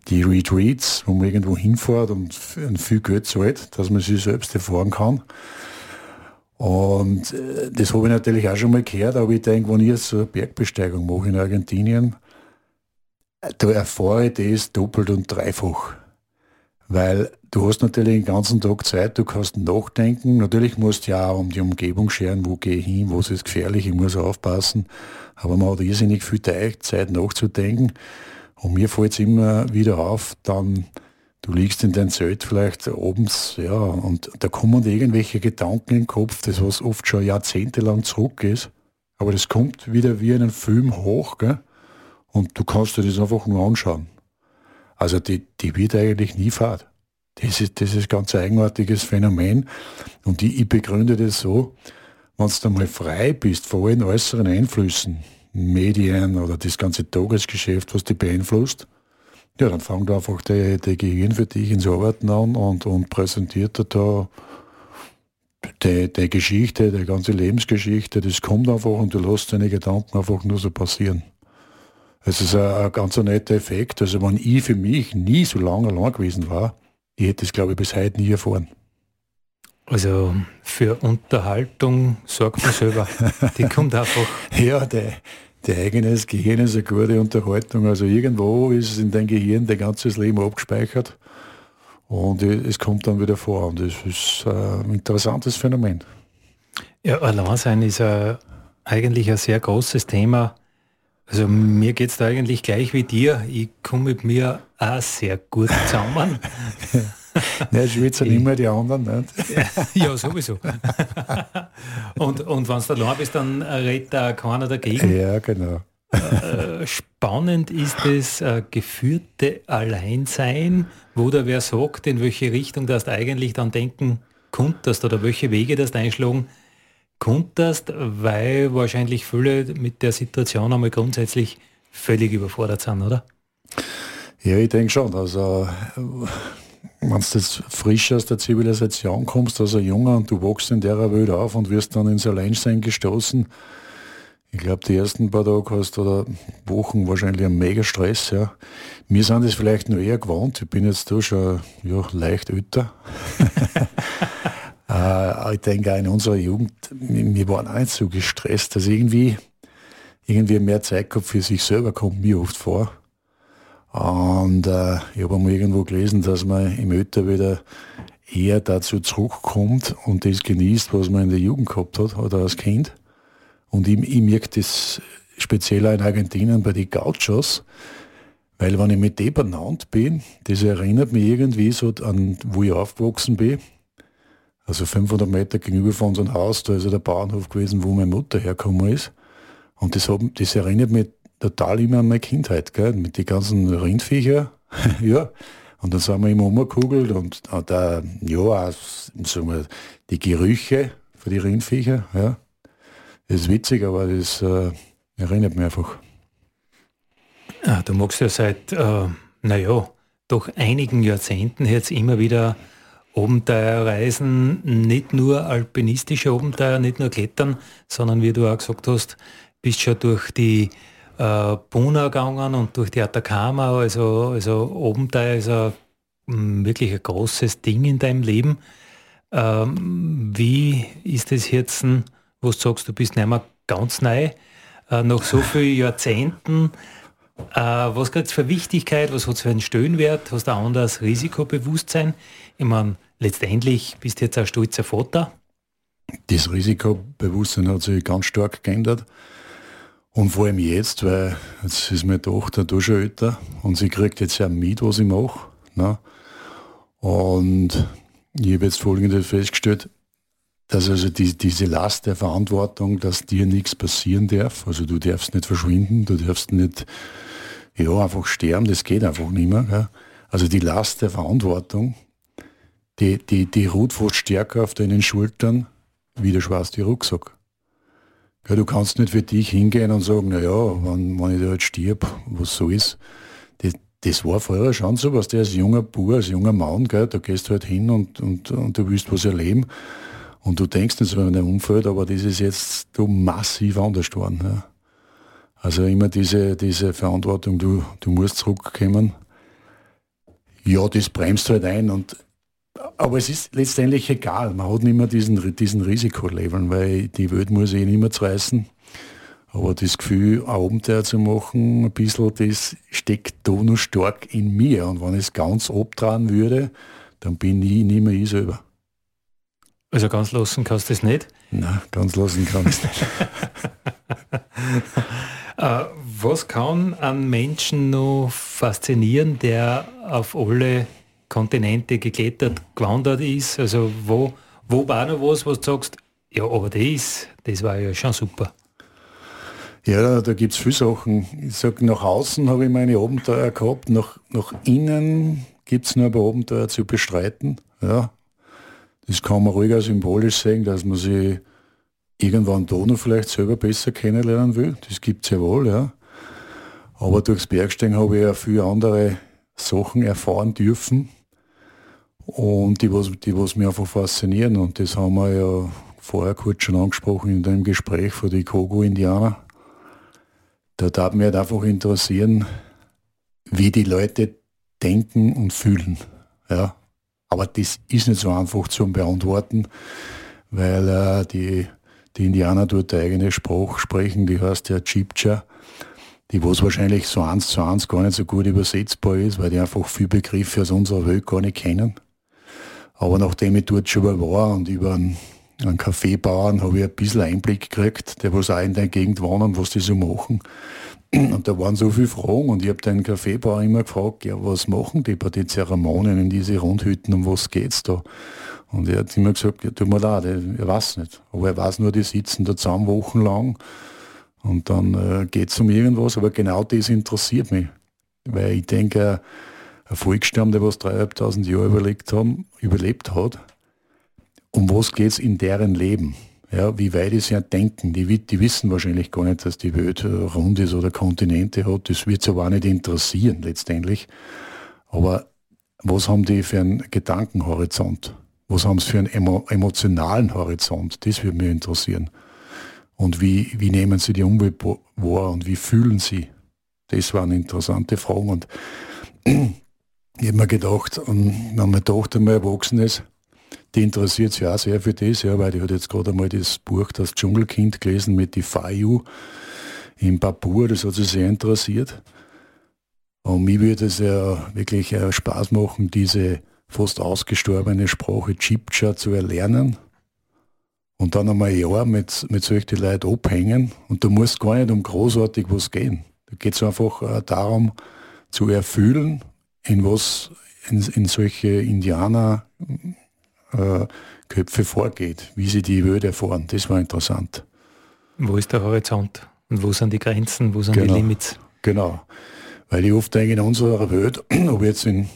die Retreats, wo man irgendwo hinfährt und viel Geld zahlt, dass man sich selbst erfahren kann. Und äh, das habe ich natürlich auch schon mal gehört, aber ich denke, wenn ich jetzt eine Bergbesteigung mache in Argentinien, da erfahre ich das doppelt und dreifach. Weil du hast natürlich den ganzen Tag Zeit, du kannst nachdenken. Natürlich musst du ja auch um die Umgebung scheren, wo gehe ich hin, was ist gefährlich, ich muss aufpassen. Aber man hat irrsinnig viel Zeit nachzudenken. Und mir fällt es immer wieder auf, dann, du liegst in dein Zelt vielleicht abends, ja, und da kommen irgendwelche Gedanken in den Kopf, das was oft schon jahrzehntelang zurück ist, aber das kommt wieder wie in Film hoch, gell? und du kannst dir das einfach nur anschauen. Also die, die wird eigentlich nie fad. Das ist, das ist ganz eigenartiges Phänomen. Und ich, ich begründe das so, wenn du mal frei bist vor allen äußeren Einflüssen, Medien oder das ganze Tagesgeschäft, was dich beeinflusst, ja, dann fängt einfach der, der Gehirn für dich ins Arbeiten an und, und präsentiert da die Geschichte, die ganze Lebensgeschichte, das kommt einfach und du lässt deine Gedanken einfach nur so passieren. Es ist ein, ein ganz netter Effekt. Also wenn ich für mich nie so lange allein gewesen war, ich hätte es glaube ich bis heute nie erfahren. Also für Unterhaltung sorgt man selber. Die kommt einfach. ja, der, der eigenes Gehirn ist eine gute Unterhaltung. Also irgendwo ist in dein Gehirn dein ganzes Leben abgespeichert und es kommt dann wieder vor. Und das ist ein interessantes Phänomen. Ja, Alleinsein ist ein, eigentlich ein sehr großes Thema. Also mir geht es da eigentlich gleich wie dir. Ich komme mit mir auch sehr gut zusammen. Nein, Schweizer nicht mehr die anderen. Nicht? ja, sowieso. und und wenn du allein bist, dann redet da keiner dagegen. Ja, genau. Äh, spannend ist das äh, geführte Alleinsein, wo da wer sagt, in welche Richtung das eigentlich dann denken konntest oder welche Wege das einschlagen konntest, weil wahrscheinlich viele mit der Situation einmal grundsätzlich völlig überfordert sind, oder? Ja, ich denke schon. Also wenn du jetzt frisch aus der Zivilisation kommst, also junger und du wachst in der Welt auf und wirst dann ins Alleinsein gestoßen, ich glaube, die ersten paar Tage hast oder Wochen wahrscheinlich einen mega Stress, ja. Wir sind das vielleicht nur eher gewohnt. Ich bin jetzt da schon ja, leicht älter. äh, ich denke in unserer Jugend, wir waren auch nicht so gestresst. Also irgendwie, irgendwie mehr Zeit gehabt für sich selber kommt mir oft vor. Und äh, ich habe mal irgendwo gelesen, dass man im Ötter wieder eher dazu zurückkommt und das genießt, was man in der Jugend gehabt hat oder als Kind. Und ich, ich merke das speziell auch in Argentinien bei den Gauchos, weil wenn ich mit dem benannt bin, das erinnert mich irgendwie so an, wo ich aufgewachsen bin. Also 500 Meter gegenüber von unserem Haus, da ist ja der Bauernhof gewesen, wo meine Mutter hergekommen ist. Und das, hab, das erinnert mich total immer an meine Kindheit, gell? mit den ganzen Rindviecher. ja. Und dann sind wir immer umgekugelt und, und äh, ja, sagen die Gerüche für die Rindviecher. Ja. Das ist witzig, aber das äh, erinnert mich einfach. Ah, du magst ja seit, äh, naja, doch einigen Jahrzehnten jetzt immer wieder Abenteuerreisen, nicht nur alpinistische Abenteuer, nicht nur Klettern, sondern wie du auch gesagt hast, bist schon durch die äh, Puna gegangen und durch die Atacama, also, also Abenteuer ist ein, mm, wirklich ein großes Ding in deinem Leben. Ähm, wie ist es jetzt, wo du sagst, du bist nicht mehr ganz neu, äh, nach so vielen Jahrzehnten, äh, was gibt es für Wichtigkeit, was hat es für einen Stöhnwert, hast du ein anderes Risikobewusstsein? Ich meine, letztendlich bist du jetzt ein stolzer Vater. Das Risikobewusstsein hat sich ganz stark geändert. Und vor allem jetzt, weil jetzt ist meine Tochter da schon älter und sie kriegt jetzt ja mit, was ich mache. Ne? Und ich habe jetzt folgendes festgestellt, dass also die, diese Last der Verantwortung, dass dir nichts passieren darf, also du darfst nicht verschwinden, du darfst nicht ja, einfach sterben, das geht einfach nicht mehr. Gell? Also die Last der Verantwortung, die, die, die ruht fast stärker auf deinen Schultern wie der schwarze Rucksack. Ja, du kannst nicht für dich hingehen und sagen, naja, wenn, wenn ich da jetzt stirb, was so ist. Das, das war vorher schon so, was der als junger Bub, als junger Mann, gell, da gehst du halt hin und, und, und du willst was erleben. Und du denkst nicht so an dein Umfeld, aber das ist jetzt du massiv anders geworden. Ja. Also immer diese, diese Verantwortung, du, du musst zurückkommen. Ja, das bremst halt ein und aber es ist letztendlich egal. Man hat nicht mehr diesen, diesen Risikoleveln, weil die Welt muss eh nicht mehr zerreißen. Aber das Gefühl, ein Abenteuer zu machen, ein bisschen, das steckt da noch stark in mir. Und wenn ich es ganz abtragen würde, dann bin ich nicht mehr ich selber. Also ganz lassen kannst du das nicht? Nein, ganz lassen kann ich es nicht. Äh, was kann einen Menschen noch faszinieren, der auf alle Kontinente geklettert, gewandert ist? Also wo, wo war noch was, was du sagst, ja, aber das, das war ja schon super. Ja, da gibt es viele Sachen. Ich sage, nach außen habe ich meine Abenteuer gehabt, nach, nach innen gibt es nur ein Abenteuer zu bestreiten. Ja. Das kann man ruhiger symbolisch sehen, dass man sich irgendwann da noch vielleicht selber besser kennenlernen will. Das gibt es ja wohl, ja. Aber durchs Bergsteigen habe ich ja viele andere Sachen erfahren dürfen, und die, was, die, was mich einfach faszinieren. Und das haben wir ja vorher kurz schon angesprochen in dem Gespräch von den Kogo-Indianer. Da darf mich halt einfach interessieren, wie die Leute denken und fühlen. Ja. Aber das ist nicht so einfach zu beantworten, weil äh, die, die Indianer dort eigene Sprache sprechen, die heißt ja Chipcha, die was wahrscheinlich so eins zu eins gar nicht so gut übersetzbar ist, weil die einfach viele Begriffe aus unserer Welt gar nicht kennen. Aber nachdem ich dort schon mal war und über einen, einen Kaffeebauern habe ich ein bisschen Einblick gekriegt, der was auch in der Gegend wohnen, was die so machen. Und da waren so viele Fragen und ich habe den Kaffeebauer immer gefragt, ja, was machen die bei den Zeremonien in diese Rundhütten, um was geht's da? Und er hat immer gesagt, ja, tut mir leid, er weiß nicht. Aber er weiß nur, die sitzen da zusammen wochenlang und dann äh, geht's um irgendwas, aber genau das interessiert mich. Weil ich denke, ein Volksstamm, der was dreieinhalbtausend Jahre überlegt haben, überlebt hat. Um was geht es in deren Leben? Ja, wie weit ist ja denken? Die, die, wissen wahrscheinlich gar nicht, dass die Welt rund ist oder Kontinente hat. Das wird sie aber auch nicht interessieren letztendlich. Aber was haben die für einen Gedankenhorizont? Was haben sie für einen emo emotionalen Horizont? Das würde mich interessieren. Und wie, wie nehmen sie die Umwelt wahr und wie fühlen sie? Das waren interessante Fragen. Und ich habe mir gedacht, wenn meine Tochter mal erwachsen ist, die interessiert sich auch sehr für das, ja, weil die hat jetzt gerade einmal das Buch Das Dschungelkind gelesen mit die Fayu in Papua, das hat sie sehr interessiert. Und mir würde es ja wirklich Spaß machen, diese fast ausgestorbene Sprache Chipcha zu erlernen und dann einmal ein Jahr mit, mit solchen Leuten abhängen. Und du musst gar nicht um großartig was gehen. Da geht es einfach äh, darum, zu erfüllen in was in, in solche Indianerköpfe äh, vorgeht, wie sie die Welt erfahren. Das war interessant. Wo ist der Horizont und wo sind die Grenzen, wo sind genau, die Limits? Genau, weil ich oft denke, in unserer Welt, ob ich jetzt in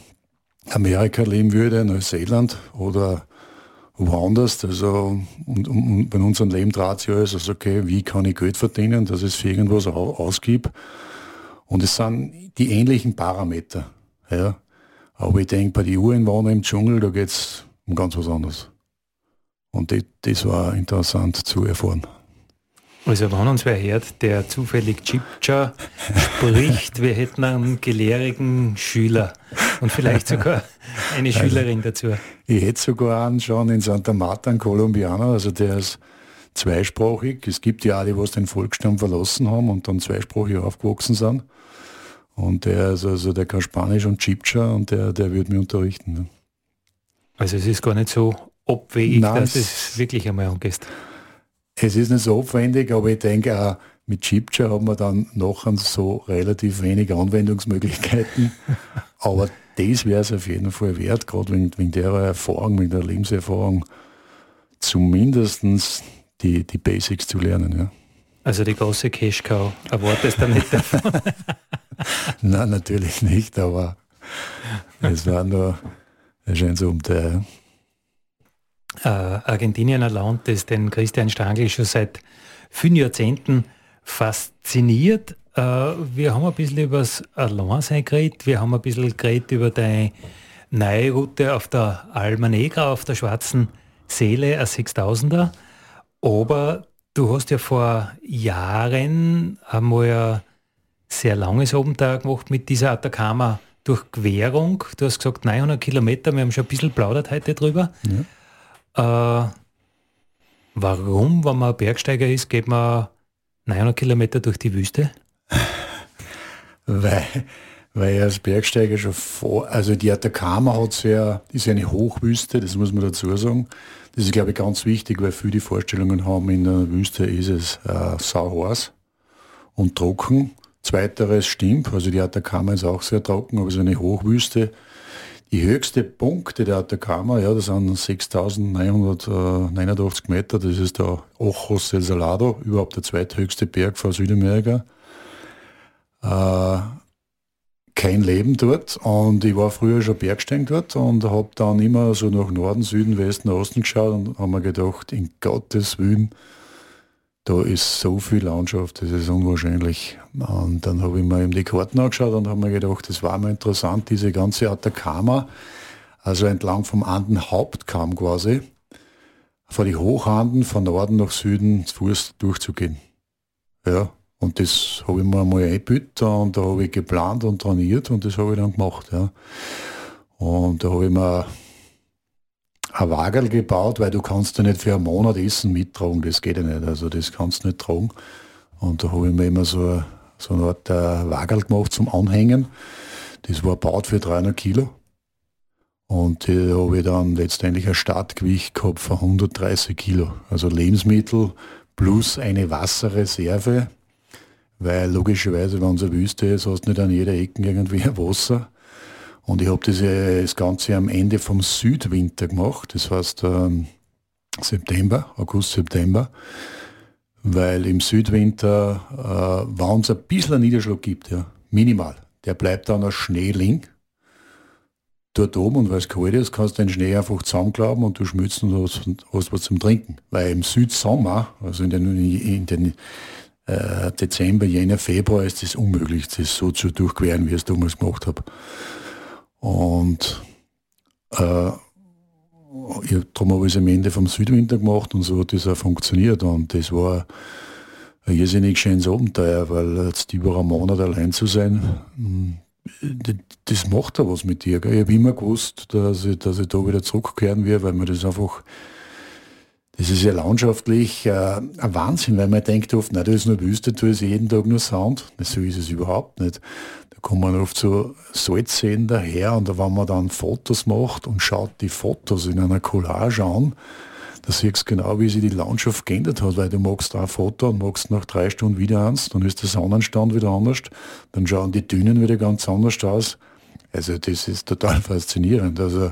Amerika leben würde, Neuseeland oder woanders, also und, und bei unserem Leben dreht sich alles, also okay, wie kann ich Geld verdienen, dass ich es für irgendwas ausgib Und es sind die ähnlichen Parameter. Ja. Aber ich denke, bei den Ureinwohnern im Dschungel, da geht es um ganz was anderes. Und das, das war interessant zu erfahren. Also wenn uns wer hört, der zufällig Chipcha spricht, wir hätten einen gelehrigen Schüler und vielleicht sogar eine also, Schülerin dazu. Ich hätte sogar einen schon in Santa Marta, einen Kolumbianer, also der ist zweisprachig. Es gibt ja die, die den Volksstamm verlassen haben und dann zweisprachig aufgewachsen sind. Und der, ist also, der kann Spanisch und Chipcha und der, der wird mir unterrichten. Ne? Also es ist gar nicht so abwegig, Nein, dass es wirklich einmal angehst. Es ist nicht so aufwendig, aber ich denke auch mit Chipcha haben wir dann nachher so relativ wenig Anwendungsmöglichkeiten. aber das wäre es auf jeden Fall wert, gerade wegen, wegen der Erfahrung, wegen der Lebenserfahrung, zumindest die, die Basics zu lernen. Ja. Also die große Cash-Cow erwartest du nicht davon? Nein, natürlich nicht, aber es war nur, es scheint so um der äh, Argentinien ein Land, das den Christian Strangl schon seit vielen Jahrzehnten fasziniert. Äh, wir haben ein bisschen über das Alleinsein geredet, wir haben ein bisschen geredet über deine neue Route auf der Alma Negra, auf der schwarzen Seele, ein 6000er. Aber du hast ja vor Jahren einmal ein sehr langes Abenteuer gemacht mit dieser Atacama Durchquerung. Du hast gesagt 900 Kilometer, wir haben schon ein bisschen plaudert heute drüber. Ja. Äh, warum, wenn man Bergsteiger ist, geht man 900 Kilometer durch die Wüste? weil, weil ich als Bergsteiger schon vor, also die Atacama hat sehr, ist eine Hochwüste, das muss man dazu sagen. Das ist, glaube ich, ganz wichtig, weil viele die Vorstellungen haben, in der Wüste ist es äh, sauheiß und trocken. Zweiteres stimmt, also die Atacama ist auch sehr trocken, aber es ist eine Hochwüste. Die höchste Punkte der Atacama, ja, das sind 6.989 Meter, das ist der Ojos del Salado, überhaupt der zweithöchste Berg vor Südamerika. Äh, kein Leben dort und ich war früher schon Bergsteigen dort und habe dann immer so nach Norden, Süden, Westen, Osten geschaut und habe mir gedacht, in Gottes Willen, da ist so viel Landschaft, das ist unwahrscheinlich. Und dann habe ich mir eben die Karten angeschaut und habe mir gedacht, das war mal interessant, diese ganze Atacama, also entlang vom Anden-Hauptkamm quasi, von die Hochanden von Norden nach Süden zu Fuß durchzugehen. Ja, und das habe ich mir einmal eingebüht und da habe ich geplant und trainiert und das habe ich dann gemacht. Ja. Und da habe ich mir ein Wagel gebaut, weil du kannst ja nicht für einen Monat Essen mittragen, das geht ja nicht, also das kannst du nicht tragen. Und da habe ich mir immer so, so eine Art äh, Wagel gemacht zum Anhängen. Das war gebaut für 300 Kilo. Und da habe ich dann letztendlich ein Startgewicht gehabt von 130 Kilo. Also Lebensmittel plus eine Wasserreserve, weil logischerweise, wenn es eine Wüste ist, hast du nicht an jeder Ecke irgendwie Wasser. Und ich habe das, das Ganze am Ende vom Südwinter gemacht, das heißt ähm, September, August, September, weil im Südwinter, äh, wenn es ein bisschen Niederschlag gibt, ja, minimal, der bleibt dann als liegen. Dort oben und weil es kalt ist, kannst du den Schnee einfach zusammenklappen und du schmilzt und hast, hast was zum Trinken. Weil im Südsommer, also in den, in den äh, Dezember, Jänner, Februar ist es unmöglich, das so zu durchqueren, wie ich es damals gemacht habe. Und äh, ich, darum habe ich es am Ende vom Südwinter gemacht und so hat das auch funktioniert. Und das war ein irrsinnig schönes Abenteuer, weil jetzt über einen Monat allein zu sein, hm, das macht ja was mit dir. Gell? Ich habe immer gewusst, dass ich, dass ich da wieder zurückkehren werde, weil mir das einfach, das ist ja landschaftlich äh, ein Wahnsinn, weil man denkt oft, na, da ist nur Wüste, da ist jeden Tag nur Sound. So ist es überhaupt nicht kommen oft so Salzseen daher und wenn man dann Fotos macht und schaut die Fotos in einer Collage an, da siehst du genau, wie sich die Landschaft geändert hat, weil du magst ein Foto und magst nach drei Stunden wieder eins, dann ist der Sonnenstand wieder anders, dann schauen die Dünen wieder ganz anders aus. Also das ist total faszinierend. Also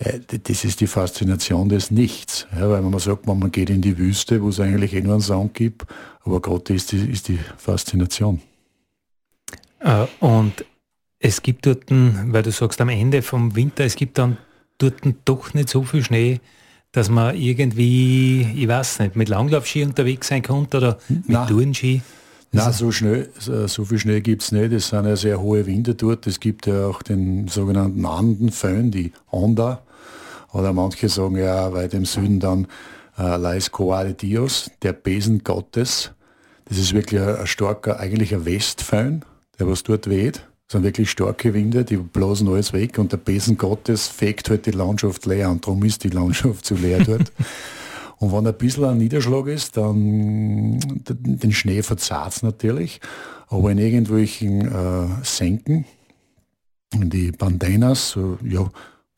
das ist die Faszination des Nichts. Ja, weil man sagt, man geht in die Wüste, wo es eigentlich eh nur einen Sound gibt, aber gerade ist die, ist die Faszination. Äh, und es gibt dort, weil du sagst, am Ende vom Winter, es gibt dann dort doch nicht so viel Schnee, dass man irgendwie, ich weiß nicht, mit Langlaufski unterwegs sein konnte oder mit Tourenski? Nein, so schnell, so viel Schnee gibt es nicht. Es sind ja sehr hohe Winde dort. Es gibt ja auch den sogenannten Andenföhn, die Onda. Oder manche sagen ja weit im Süden dann äh, Lais Coade Dios, der Besen Gottes. Das ist wirklich ein, ein starker, eigentlich ein Westföhn, der was dort weht. Das sind wirklich starke Winde, die blasen alles weg und der Besen Gottes fegt halt die Landschaft leer und darum ist die Landschaft so leer dort. Und wenn ein bisschen ein Niederschlag ist, dann den Schnee verzahrt es natürlich. Aber in irgendwelchen äh, Senken, in die Bandanas, so, ja,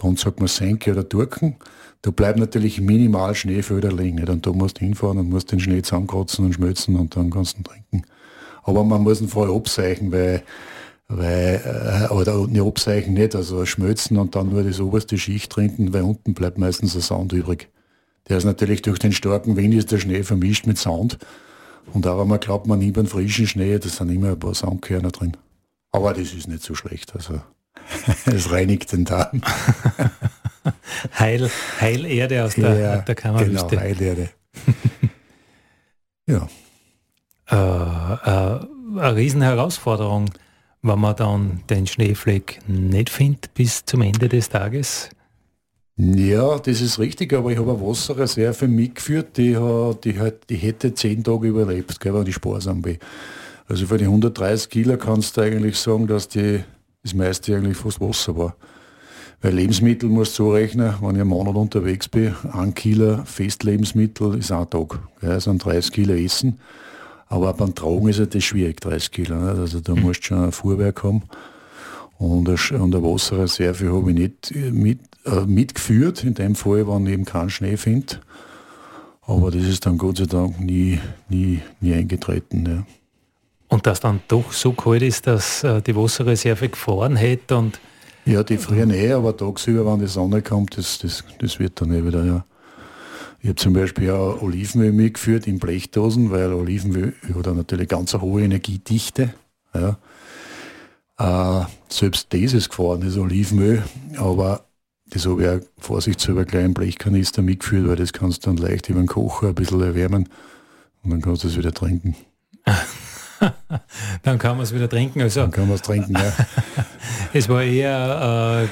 bei uns sagt man Senke oder Durken, da bleibt natürlich minimal Schneefelder liegen. Nicht? Und da musst du hinfahren und musst den Schnee zusammenkratzen und schmelzen und dann kannst du ihn trinken. Aber man muss ihn vorher abseichen, weil, weil äh, oder nicht abseichen nicht, also schmelzen und dann nur das oberste Schicht trinken, weil unten bleibt meistens der Sand übrig. Der ist natürlich durch den starken Wind ist der Schnee vermischt mit Sand. Und auch wenn man glaubt, man nimmt einen frischen Schnee, da sind immer ein paar Sandkörner drin. Aber das ist nicht so schlecht. Also es reinigt den Darm. Heil, Heilerde aus der, ja, der Kammerwüste. Genau, Heilerde. ja. Äh, äh, eine Riesenherausforderung, wenn man dann den Schneefleck nicht findet bis zum Ende des Tages. Ja, das ist richtig, aber ich habe eine Wasserreserve mitgeführt, die, die, hat, die hätte zehn Tage überlebt, gell, wenn ich sparsam bin. Also für die 130 Kilo kannst du eigentlich sagen, dass die, das meiste eigentlich fast Wasser war. Weil Lebensmittel musst du so rechnen, wenn ich einen Monat unterwegs bin, ein Kilo Festlebensmittel ist ein Tag. Gell, also 30 Kilo Essen. Aber beim Tragen ist halt das schwierig, 30 Kilo. Nicht? Also da mhm. musst du schon ein Fuhrwerk haben. Und eine, Wasserreserve habe ich nicht mit, äh, mitgeführt, in dem Fall, wenn ich eben keinen Schnee finde. Aber das ist dann Gott sei Dank nie, nie, nie eingetreten. Ja. Und dass dann doch so kalt ist, dass äh, die Wasserreserve gefahren hätte und ja, die frieren eh, aber tagsüber, wenn die Sonne kommt, das, das, das wird dann eh wieder, ja. Ich habe zum Beispiel auch Olivenöl mitgeführt in Blechdosen, weil Olivenöl hat natürlich ganz eine hohe Energiedichte. Ja. Äh, selbst das ist gefahren, das Olivenöl, aber das habe ich auch vorsichtshalber gleich im Blechkanister mitgeführt, weil das kannst du dann leicht über den Kocher ein bisschen erwärmen und dann kannst du es wieder trinken. dann kann man es wieder trinken. Also, dann kann man es trinken, ja. es war eher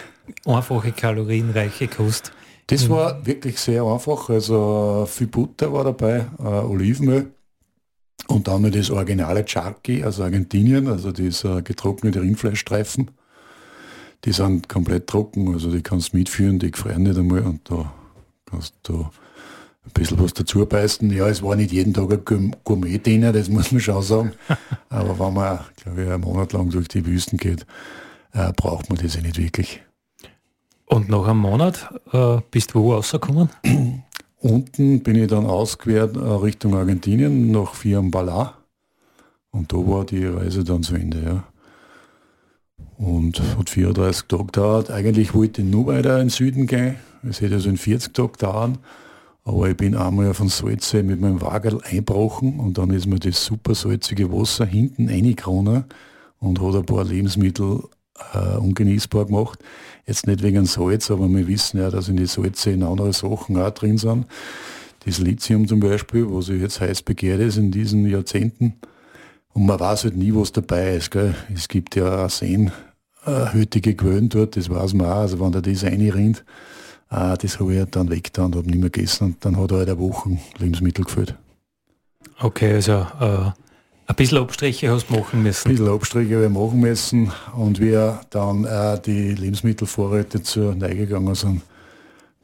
äh, einfache, kalorienreiche Kost. Das war wirklich sehr einfach. Also viel Butter war dabei, äh, Olivenöl und dann das originale Charqui aus Argentinien, also diese getrocknete Rindfleischstreifen. Die sind komplett trocken, also die kannst du mitführen, die gefrieren nicht einmal und da kannst du ein bisschen was dazu beißen. Ja, es war nicht jeden Tag ein Gourmet-Dinner, das muss man schon sagen. Aber wenn man, glaube ich, einen Monat lang durch die Wüsten geht, äh, braucht man das ja nicht wirklich. Und nach einem Monat äh, bist du wo rausgekommen? Unten bin ich dann ausquert äh, Richtung Argentinien nach Fiambala. Und da war die Reise dann zu Ende, ja. Und hat 34 Tage gedauert. Eigentlich wollte ich nur weiter in den Süden gehen. Es hätte also in 40 Tagen dauern. Aber ich bin einmal auf den Salzsee mit meinem Wagel einbrochen und dann ist mir das super salzige Wasser hinten reingekronen und hat ein paar Lebensmittel äh, ungenießbar gemacht. Jetzt nicht wegen Salz, aber wir wissen ja, dass in die Salze in andere Sachen auch drin sind. Das Lithium zum Beispiel, was jetzt heiß begehrt ist in diesen Jahrzehnten. Und man weiß halt nie, was dabei ist. Gell? Es gibt ja Arsen, äh, hütige Quellen dort, das weiß man auch. Also wenn da das reinrinnt, äh, das habe ich halt dann weggetan und habe nicht mehr gegessen und dann hat er halt eine Woche Lebensmittel gefällt. Okay, also äh, ein bisschen Abstriche hast du machen müssen. Ein bisschen Abstriche habe ich machen müssen und wir dann äh, die Lebensmittelvorräte zur Neige gegangen sind,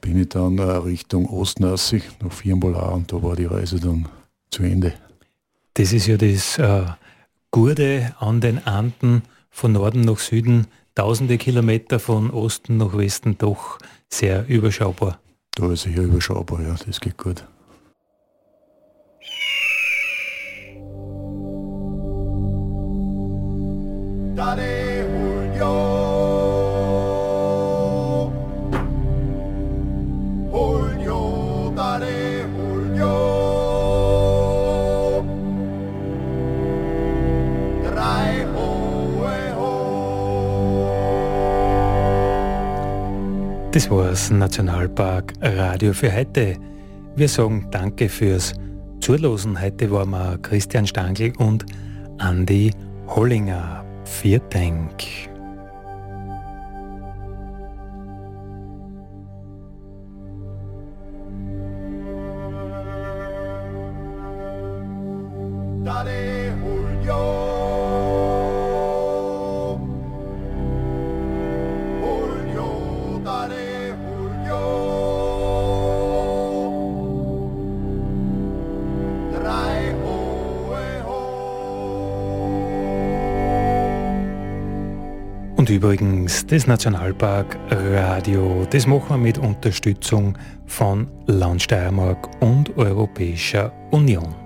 bin ich dann äh, Richtung Ostnassig nach Firnbola und da war die Reise dann zu Ende. Das ist ja das äh, Gurde an den Anden von Norden nach Süden, tausende Kilometer von Osten nach Westen, doch sehr überschaubar. Da ist sicher überschaubar, ja, das geht gut. Dare Julio. Julio, Das war's Nationalpark Radio für heute. Wir sagen Danke fürs Zulosen. Heute waren wir Christian Stangl und Andi Hollinger. Vielen Dank. Und übrigens, das Nationalpark Radio, das machen wir mit Unterstützung von Land Steiermark und Europäischer Union.